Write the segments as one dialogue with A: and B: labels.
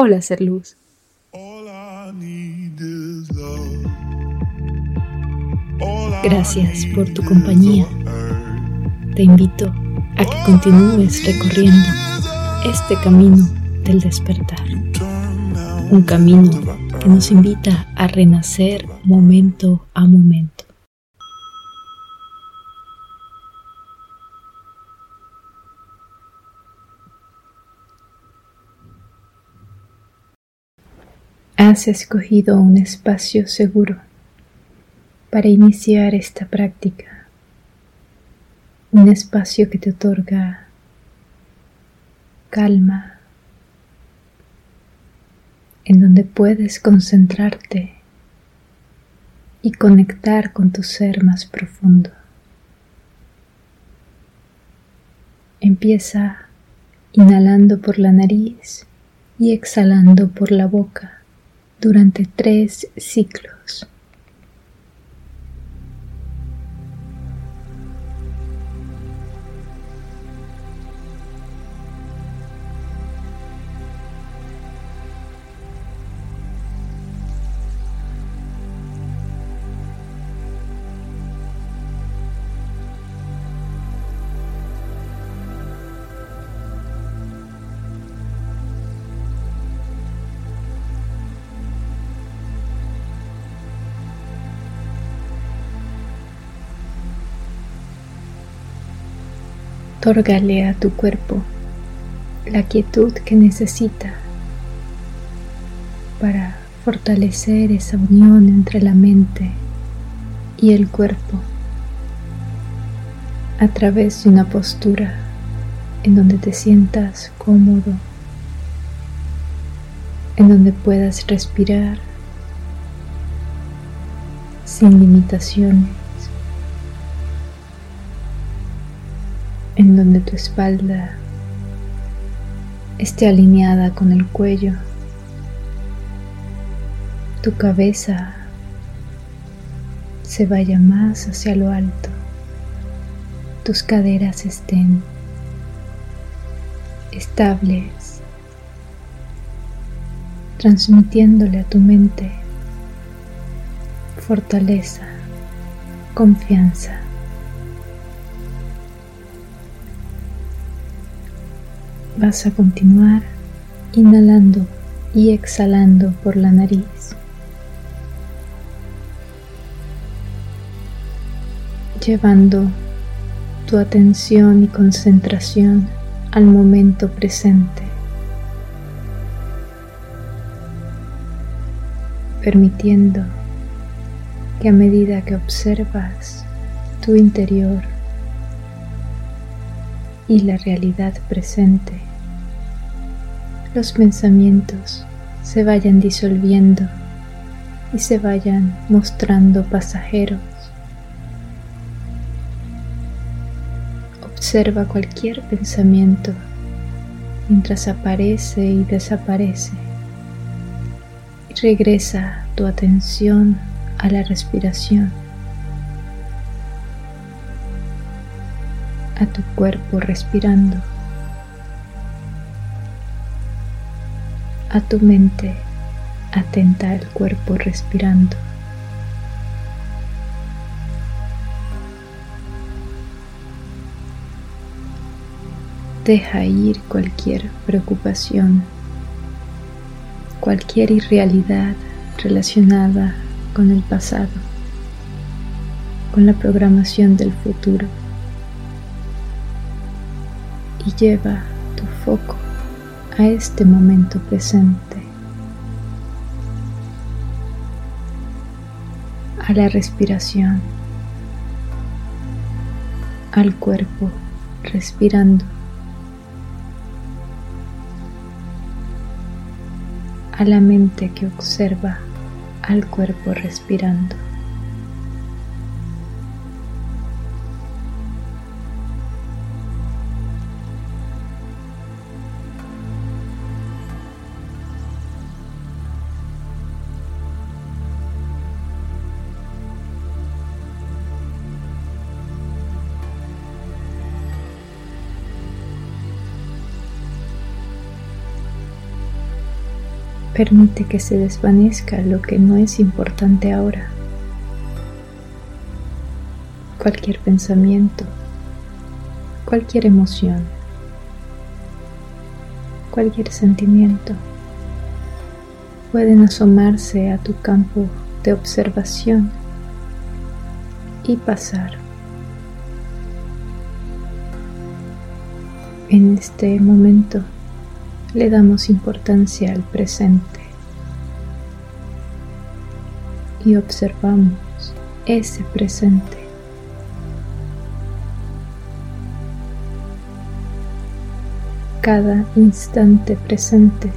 A: Hola, ser luz. Gracias por tu compañía. Te invito a que continúes recorriendo este camino del despertar. Un camino que nos invita a renacer momento a momento. Has escogido un espacio seguro para iniciar esta práctica, un espacio que te otorga calma, en donde puedes concentrarte y conectar con tu ser más profundo. Empieza inhalando por la nariz y exhalando por la boca durante tres ciclos. Otórgale a tu cuerpo la quietud que necesita para fortalecer esa unión entre la mente y el cuerpo a través de una postura en donde te sientas cómodo, en donde puedas respirar sin limitaciones. En donde tu espalda esté alineada con el cuello, tu cabeza se vaya más hacia lo alto, tus caderas estén estables, transmitiéndole a tu mente fortaleza, confianza. Vas a continuar inhalando y exhalando por la nariz. Llevando tu atención y concentración al momento presente. Permitiendo que a medida que observas tu interior y la realidad presente, los pensamientos se vayan disolviendo y se vayan mostrando pasajeros. Observa cualquier pensamiento mientras aparece y desaparece y regresa tu atención a la respiración, a tu cuerpo respirando. A tu mente atenta al cuerpo respirando. Deja ir cualquier preocupación, cualquier irrealidad relacionada con el pasado, con la programación del futuro y lleva tu foco a este momento presente, a la respiración, al cuerpo respirando, a la mente que observa al cuerpo respirando. Permite que se desvanezca lo que no es importante ahora. Cualquier pensamiento, cualquier emoción, cualquier sentimiento pueden asomarse a tu campo de observación y pasar. En este momento le damos importancia al presente y observamos ese presente. Cada instante presente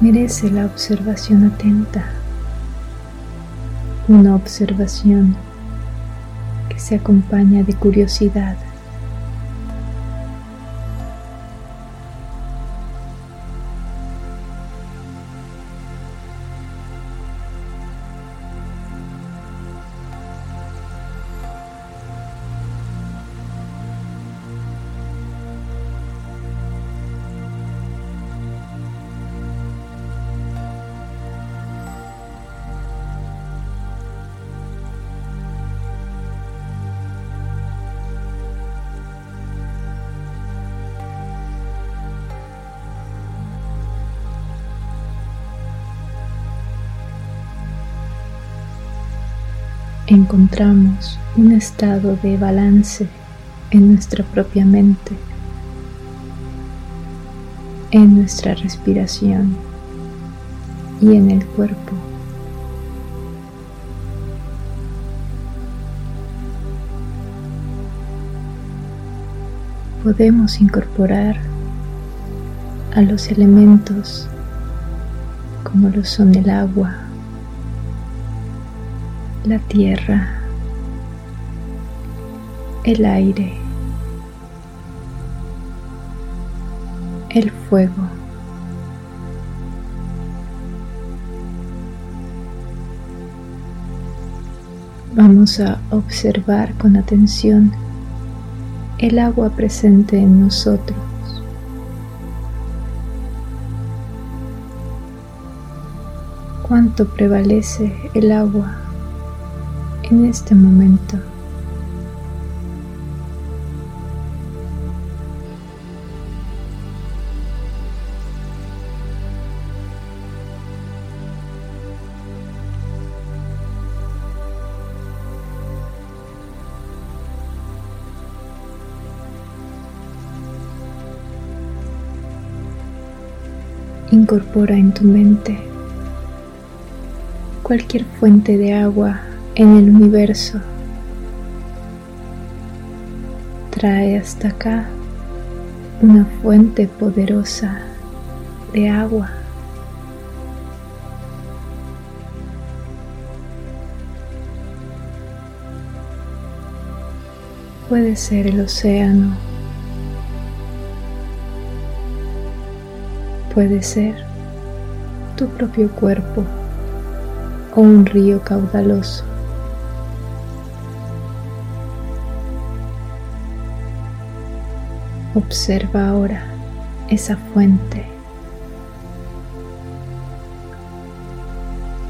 A: merece la observación atenta, una observación que se acompaña de curiosidad encontramos un estado de balance en nuestra propia mente, en nuestra respiración y en el cuerpo. Podemos incorporar a los elementos como lo son el agua, la tierra, el aire, el fuego. Vamos a observar con atención el agua presente en nosotros. ¿Cuánto prevalece el agua en este momento. Incorpora en tu mente cualquier fuente de agua en el universo. Trae hasta acá una fuente poderosa de agua. Puede ser el océano. Puede ser tu propio cuerpo o un río caudaloso. Observa ahora esa fuente.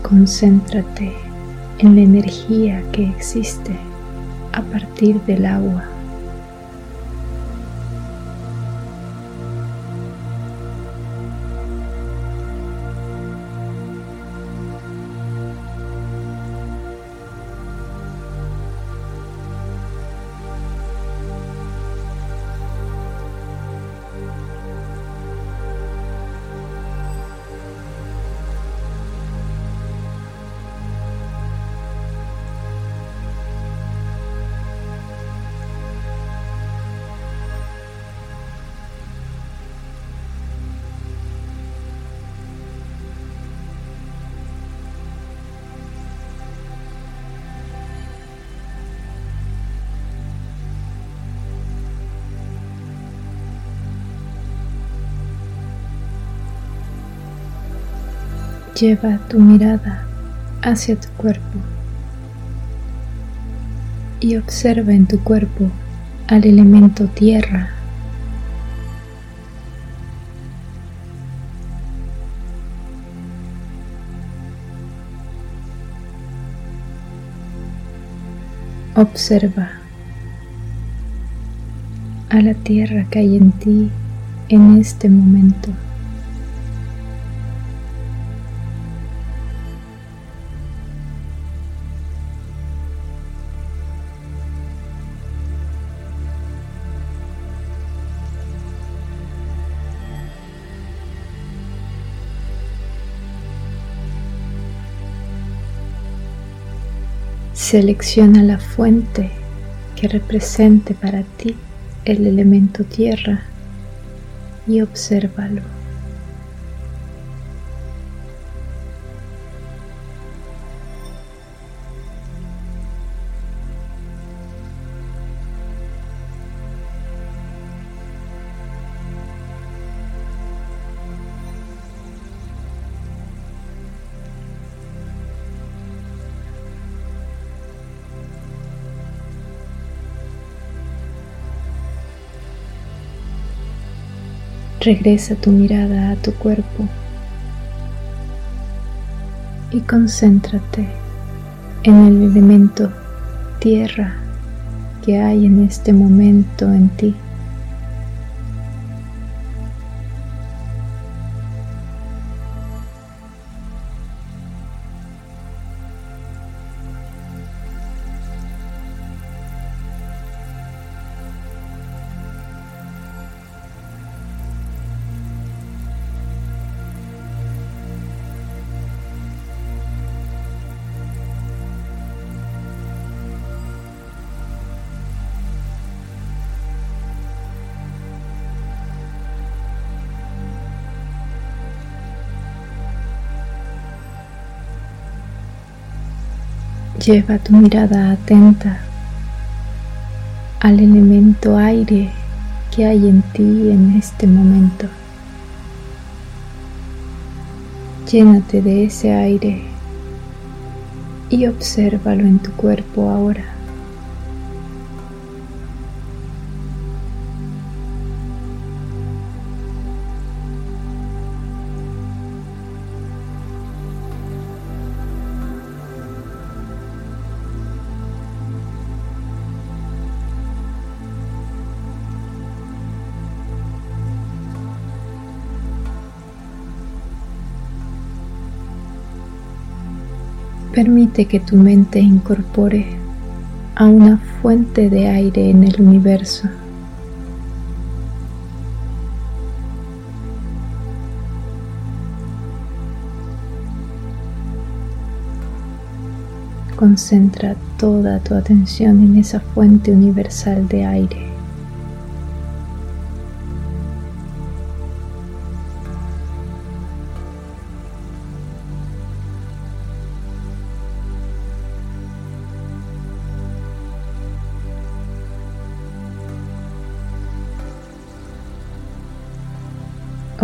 A: Concéntrate en la energía que existe a partir del agua. Lleva tu mirada hacia tu cuerpo y observa en tu cuerpo al elemento tierra. Observa a la tierra que hay en ti en este momento. Selecciona la fuente que represente para ti el elemento tierra y obsérvalo. Regresa tu mirada a tu cuerpo y concéntrate en el elemento tierra que hay en este momento en ti. Lleva tu mirada atenta al elemento aire que hay en ti en este momento. Llénate de ese aire y obsérvalo en tu cuerpo ahora. Permite que tu mente incorpore a una fuente de aire en el universo. Concentra toda tu atención en esa fuente universal de aire.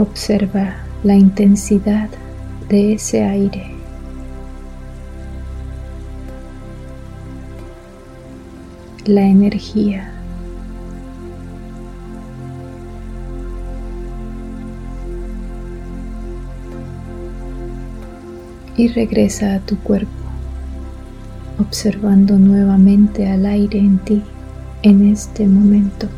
A: Observa la intensidad de ese aire. La energía. Y regresa a tu cuerpo, observando nuevamente al aire en ti en este momento.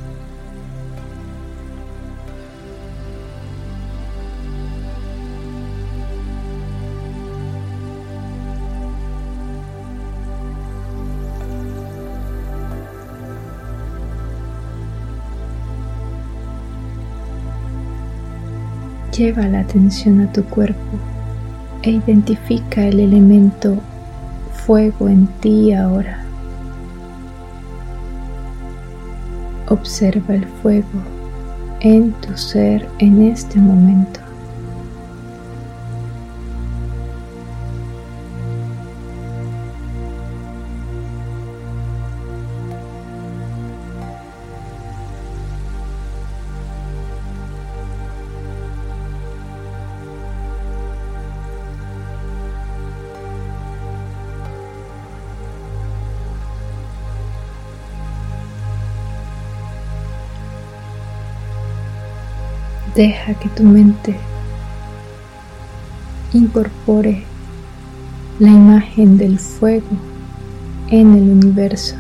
A: Lleva la atención a tu cuerpo e identifica el elemento fuego en ti ahora. Observa el fuego en tu ser en este momento. Deja que tu mente incorpore la imagen del fuego en el universo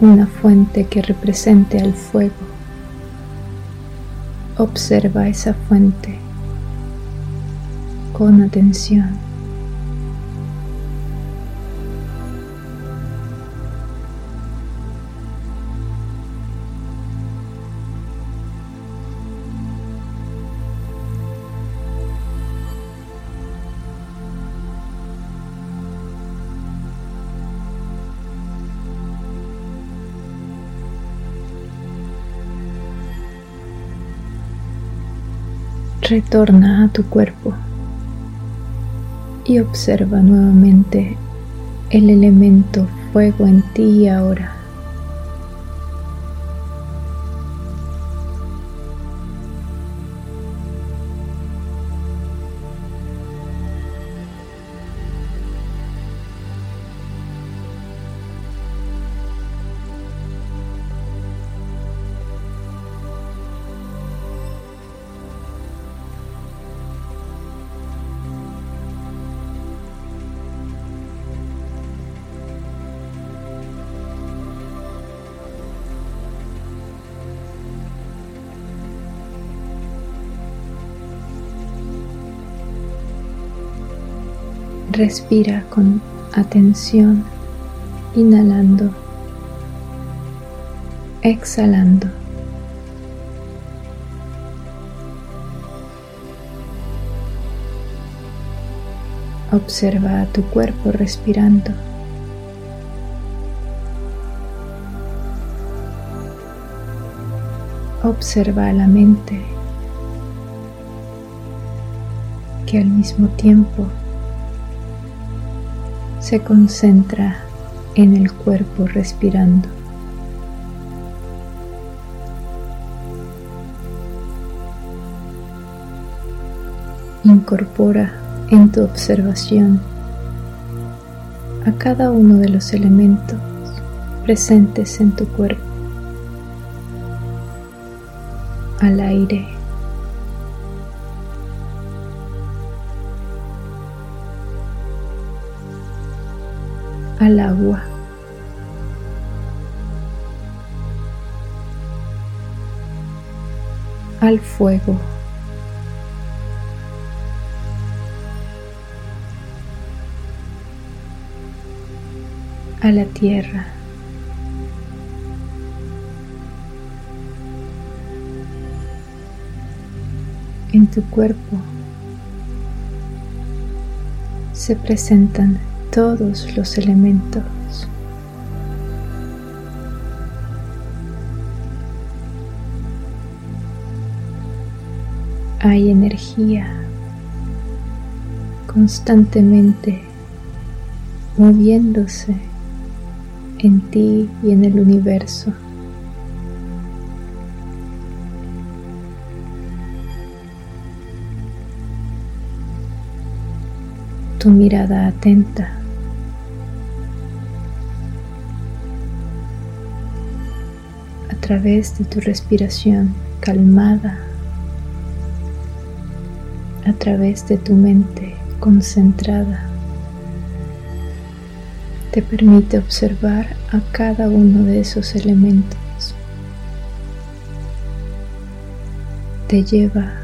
A: una fuente que represente al fuego. Observa esa fuente con atención. Retorna a tu cuerpo y observa nuevamente el elemento fuego en ti ahora. Respira con atención, inhalando, exhalando. Observa a tu cuerpo respirando. Observa a la mente que al mismo tiempo se concentra en el cuerpo respirando. Incorpora en tu observación a cada uno de los elementos presentes en tu cuerpo, al aire, al agua. al fuego. a la tierra. En tu cuerpo se presentan todos los elementos. Hay energía constantemente moviéndose en ti y en el universo. Tu mirada atenta través de tu respiración calmada, a través de tu mente concentrada, te permite observar a cada uno de esos elementos. Te lleva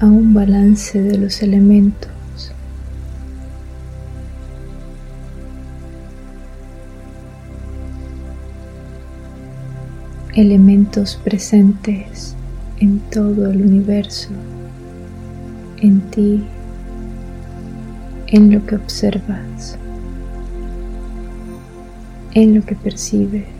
A: a un balance de los elementos elementos presentes en todo el universo, en ti, en lo que observas, en lo que percibes.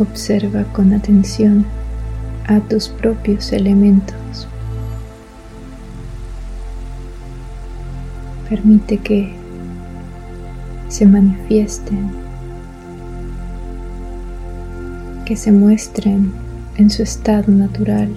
A: Observa con atención a tus propios elementos. Permite que se manifiesten, que se muestren en su estado natural.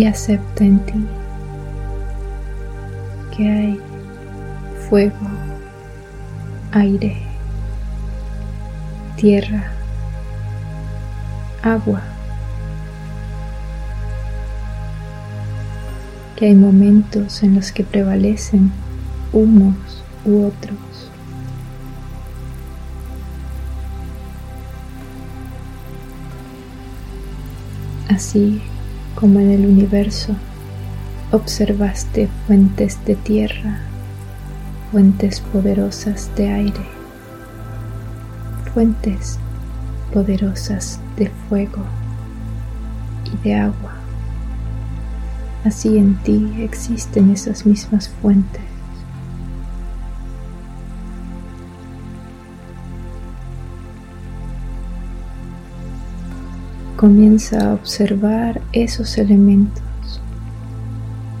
A: Y acepta en ti que hay fuego, aire, tierra, agua, que hay momentos en los que prevalecen unos u otros. Así como en el universo observaste fuentes de tierra, fuentes poderosas de aire, fuentes poderosas de fuego y de agua. Así en ti existen esas mismas fuentes. Comienza a observar esos elementos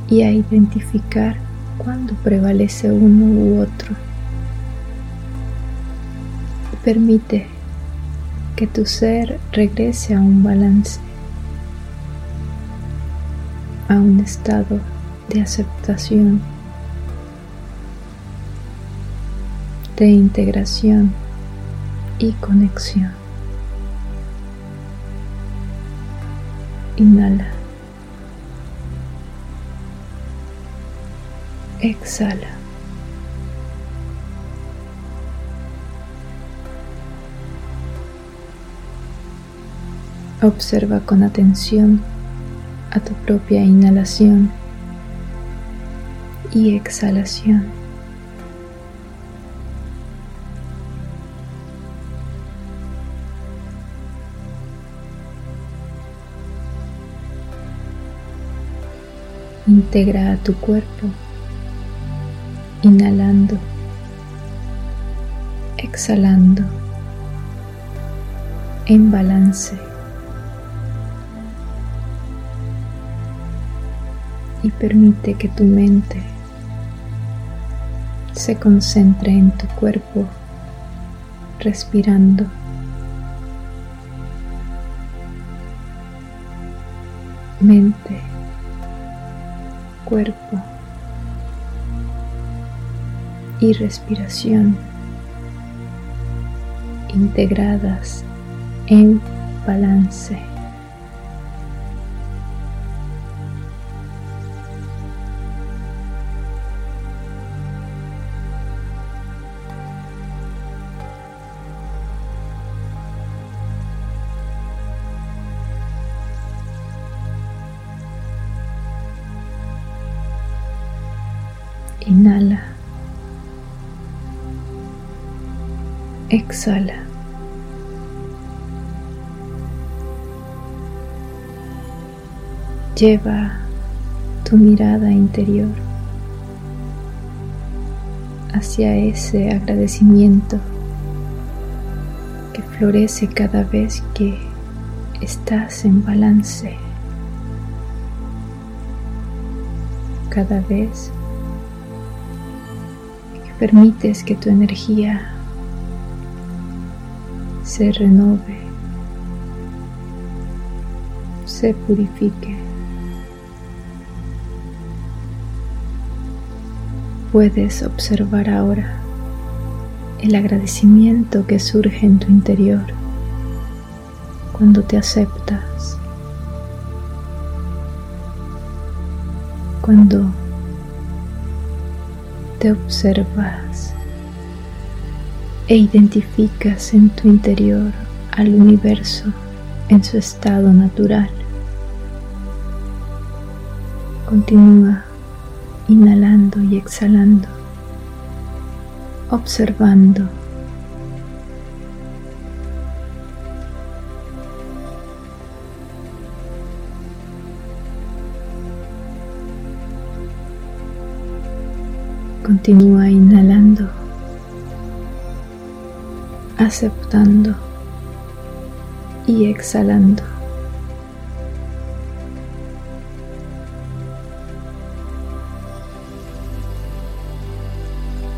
A: y a identificar cuándo prevalece uno u otro. Permite que tu ser regrese a un balance, a un estado de aceptación, de integración y conexión. Inhala. Exhala. Observa con atención a tu propia inhalación y exhalación. Integra a tu cuerpo, inhalando, exhalando, en balance. Y permite que tu mente se concentre en tu cuerpo, respirando. Mente cuerpo y respiración integradas en balance. Exhala. Lleva tu mirada interior hacia ese agradecimiento que florece cada vez que estás en balance. Cada vez permites que tu energía se renove, se purifique. Puedes observar ahora el agradecimiento que surge en tu interior cuando te aceptas, cuando te observas e identificas en tu interior al universo en su estado natural. Continúa inhalando y exhalando, observando Continúa inhalando, aceptando y exhalando.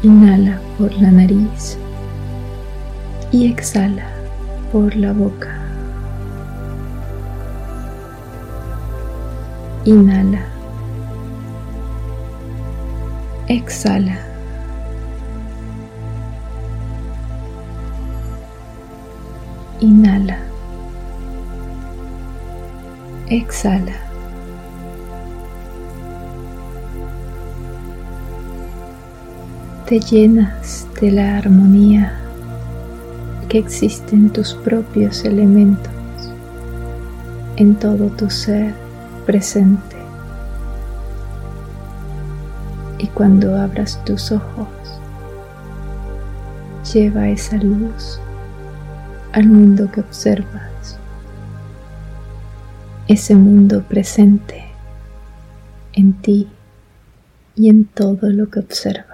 A: Inhala por la nariz y exhala por la boca. Inhala. Exhala. Inhala. Exhala. Te llenas de la armonía que existe en tus propios elementos, en todo tu ser presente. Y cuando abras tus ojos, lleva esa luz al mundo que observas, ese mundo presente en ti y en todo lo que observas.